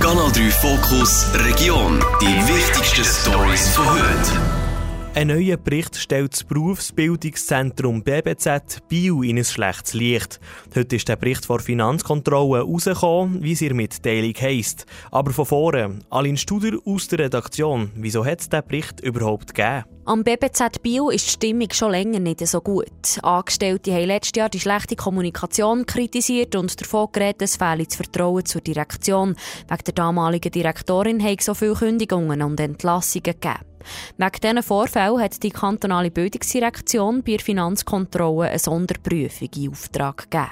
Kanal 3 Fokus Region. Die wichtigsten Stories von heute. Ein neuer Bericht stellt das Berufsbildungszentrum BBZ Bio in ein schlechtes Licht. Heute ist der Bericht vor Finanzkontrolle rausgekommen, wie es ihr Mitteilung heisst. Aber von vorne, Aline Studer aus der Redaktion, wieso hat es diesen Bericht überhaupt gegeben? Am BBZ Bio ist die Stimmung schon länger nicht so gut. Angestellte haben letztes Jahr die schlechte Kommunikation kritisiert und davon geredet, es fehle das Vertrauen zur Direktion. Wegen der damaligen Direktorin hat es so viele Kündigungen und Entlassungen gegeben. Wegen diesen Vorfällen hat die kantonale Bildungsdirektion bei der Finanzkontrolle eine Sonderprüfung in Auftrag gegeben.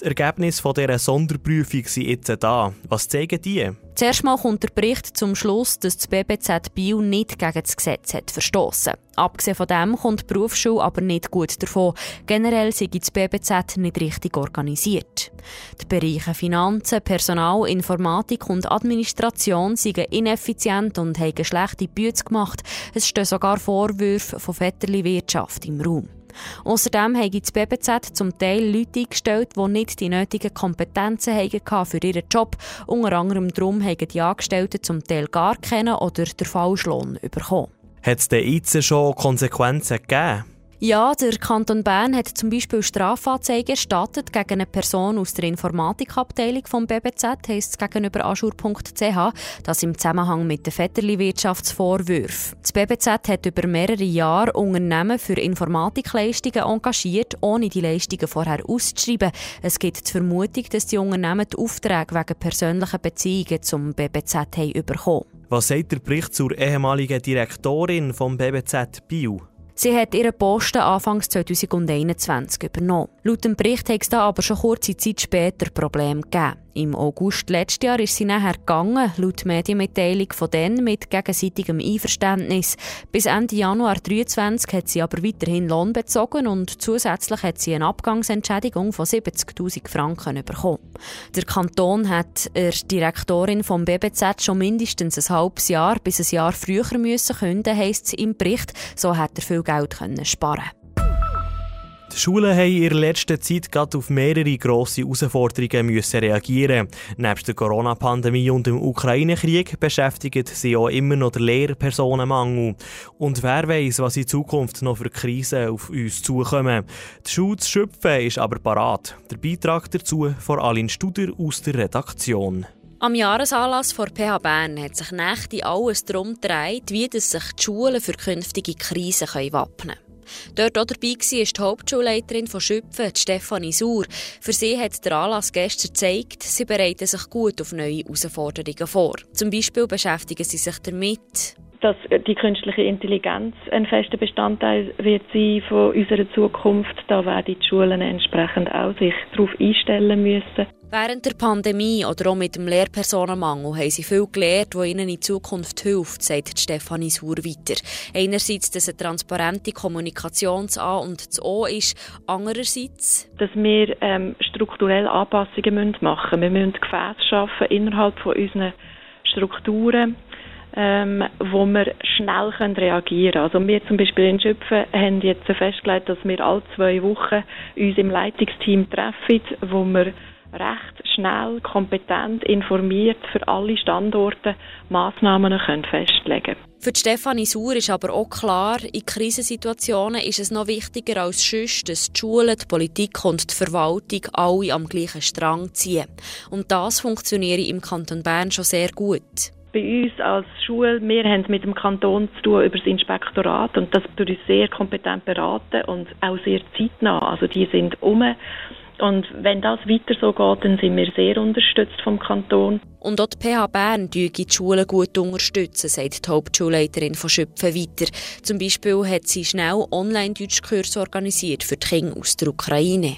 Die Ergebnisse dieser Sonderprüfung sind jetzt da. Was zeigen die? Zuerst mal kommt der Bericht zum Schluss, dass das BBZ Bio nicht gegen das Gesetz hat verstoßen. Abgesehen von dem kommt die Berufsschule aber nicht gut davon. Generell sei das BBZ nicht richtig organisiert. Die Bereiche Finanzen, Personal, Informatik und Administration seien ineffizient und haben schlechte Bütze gemacht. Es stehen sogar Vorwürfe von Vetterli-Wirtschaft im Raum. Außerdem haben das BBZ zum Teil Leute eingestellt, die nicht die nötigen Kompetenzen hatten für ihren Job. Unter anderem darum haben die Angestellten zum Teil gar keinen oder den Falschlohn bekommen. Hat es denn jetzt schon Konsequenzen gegeben? Ja, der Kanton Bern hat zum Beispiel Strafanzeige erstattet gegen eine Person aus der Informatikabteilung vom BBZ, heisst es gegenüber aschur.ch, das im Zusammenhang mit den Vetterli-Wirtschaftsvorwürfen. Das BBZ hat über mehrere Jahre Unternehmen für Informatikleistungen engagiert, ohne die Leistungen vorher auszuschreiben. Es gibt die Vermutung, dass die Unternehmen die Aufträge wegen persönlicher Beziehungen zum BBZ haben bekommen. Was sagt der Bericht zur ehemaligen Direktorin vom BBZ Bio? Sie hat ihren Posten Anfang 2021 übernommen. Laut dem Bericht hat es da aber schon kurze Zeit später Probleme gegeben. Im August letzten Jahr ist sie nachher gegangen, laut Medienmitteilung von denen mit gegenseitigem Einverständnis. Bis Ende Januar 2023 hat sie aber weiterhin Lohn bezogen und zusätzlich hat sie eine Abgangsentschädigung von 70.000 Franken bekommen. Der Kanton hat der Direktorin vom BBZ schon mindestens ein halbes Jahr bis ein Jahr früher müssen künden, heisst es im Bericht. So hat er viel Geld können sparen. Die Schulen haben in der letzten Zeit gerade auf mehrere grosse Herausforderungen müssen reagieren. Neben der Corona-Pandemie und dem Ukraine-Krieg beschäftigt sie auch immer noch der Lehrpersonenmangel. Und wer weiß, was in Zukunft noch für Krisen auf uns zukommen. Die Schule zu schöpfen ist aber parat. Der Beitrag dazu von Aline Studer aus der Redaktion. Am Jahresanlass vor PH Bern hat sich Nächte alles darum gedreht, wie sich die Schulen für künftige Krisen wappnen können. Dort auch dabei war die Hauptschulleiterin von Schüpfen, Stefanie Sauer. Für sie hat der Anlass gestern gezeigt, sie bereiten sich gut auf neue Herausforderungen vor. Zum Beispiel beschäftigen sie sich damit, dass die künstliche Intelligenz ein fester Bestandteil wird sein von unserer Zukunft. Da werden die Schulen entsprechend auch sich darauf einstellen müssen. Während der Pandemie oder auch mit dem Lehrpersonenmangel haben sie viel gelernt, was ihnen in Zukunft hilft, sagt Stefanie Sauer weiter. Einerseits, dass eine transparente Kommunikation das A und das O ist. Andererseits, dass wir ähm, strukturell Anpassungen machen müssen. Wir müssen Gefäße schaffen innerhalb von unseren Strukturen ähm, wo wir schnell können reagieren können. Also wir zum Beispiel in Schöpfen haben jetzt festgelegt, dass wir alle zwei Wochen uns im Leitungsteam treffen, wo wir recht schnell, kompetent, informiert für alle Standorte Massnahmen können festlegen Für Stefanie Sauer ist aber auch klar, in Krisensituationen ist es noch wichtiger als sonst, dass die Schulen, die Politik und die Verwaltung alle am gleichen Strang ziehen. Und das funktioniert im Kanton Bern schon sehr gut bei uns als Schule, wir haben mit dem Kanton zu tun über das Inspektorat und das tut uns sehr kompetent beraten und auch sehr zeitnah. Also die sind um. Und wenn das weiter so geht, dann sind wir sehr unterstützt vom Kanton. Und auch die PH Bern die Schulen gut unterstützen, sagt die Hauptschulleiterin von Schöpfen weiter. Zum Beispiel hat sie schnell Online-Deutschkurse organisiert für die Kinder aus der Ukraine.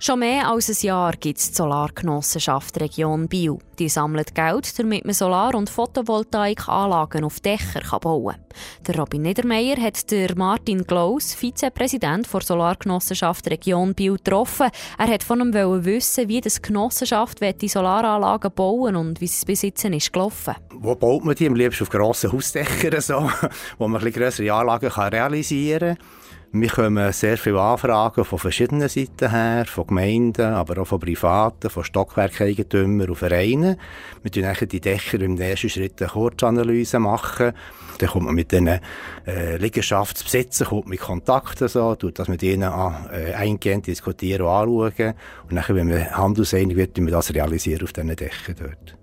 Schon mehr als ein Jahr gibt es die Solargenossenschaft Region Biel. Die sammelt Geld, damit man Solar- und Photovoltaikanlagen auf Dächer bauen kann. Der Robin Niedermeyer hat der Martin Glaus, Vizepräsident der Solargenossenschaft Region Biel, getroffen. Er hat von ihm wissen, wie das Genossenschaft die Solaranlagen bauen und wie es bis jetzt ist gelaufen. Wo baut man die? Am liebsten auf grossen Hausdächern, so, wo man ein grössere Anlagen realisieren kann. Wir bekommen sehr viele Anfragen von verschiedenen Seiten her, von Gemeinden, aber auch von Privaten, von Stockwerkeigentümern und Vereinen. Wir machen die Dächer im nächsten Schritt eine Kurzanalyse machen. Dann kommt man mit diesen äh, Liegenschaftsbesitzern kommt mit Kontakten so, tut das mit ihnen an, äh, eingehend diskutieren und anschauen. Und nachher, wenn man handelseinig wird, wir das realisieren auf diesen Dächern dort.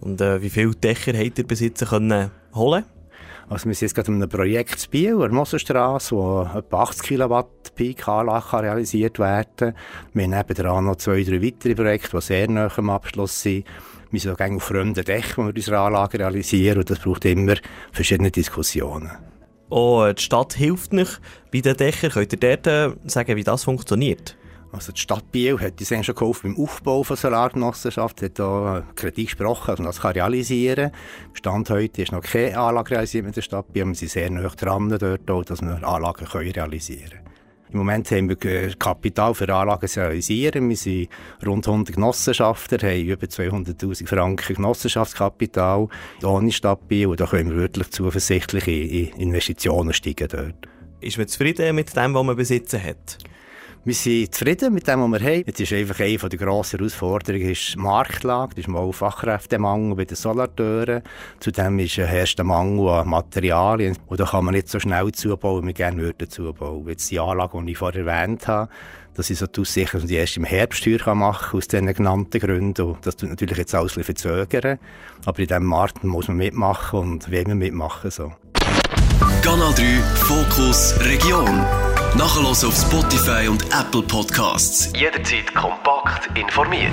Und äh, wie viele Dächer habt ihr jetzt können holen also wir sind jetzt gerade in einem Projekt in Biel, an Moserstrasse, wo etwa 80 Kilowatt Peak-Anlage realisiert werden Wir haben nebenan noch zwei, drei weitere Projekte, die sehr nah am Abschluss sind. Wir sind auch auf fremden Dächern, wo wir unsere Anlagen realisieren und das braucht immer verschiedene Diskussionen. Oh, die Stadt hilft nicht bei den Dächern. Könnt ihr dort äh, sagen, wie das funktioniert? Also die Stadt Biel hat uns schon geholfen beim Aufbau von Solargenossenschaft, hat da Kredit gesprochen, dass man das realisieren kann. Stand heute ist noch keine Anlage realisiert mit der Stadt Biel, wir sind sehr nah dran dort, auch, dass wir Anlagen können realisieren können. Im Moment haben wir Kapital für Anlagen zu realisieren. Wir sind rund 100 Genossenschafter, haben über 200'000 Franken Genossenschaftskapital ohne Stadt Biel da können wir wirklich zuversichtlich in Investitionen steigen dort. Ist man zufrieden mit dem, was man besitzen hat? Wir sind zufrieden mit dem, was wir haben. Jetzt ist einfach eine der grossen Herausforderungen ist die Marktlage. Das ist mal Fachkräftemangel bei den Solarteuren. Zudem ist ein Mangel an Materialien. Und da kann man nicht so schnell zubauen, wie wir gerne würden zubauen. Jetzt die Anlage, die ich vorher erwähnt habe, das ist so die Aussicht, dass man die erst im Herbst machen aus den genannten Gründen. Und das tut natürlich jetzt alles ein verzögern. Aber in diesem Markt muss man mitmachen und will man mitmachen. So. Kanal 3 Fokus Region. Nachher auf Spotify und Apple Podcasts. Jederzeit kompakt informiert.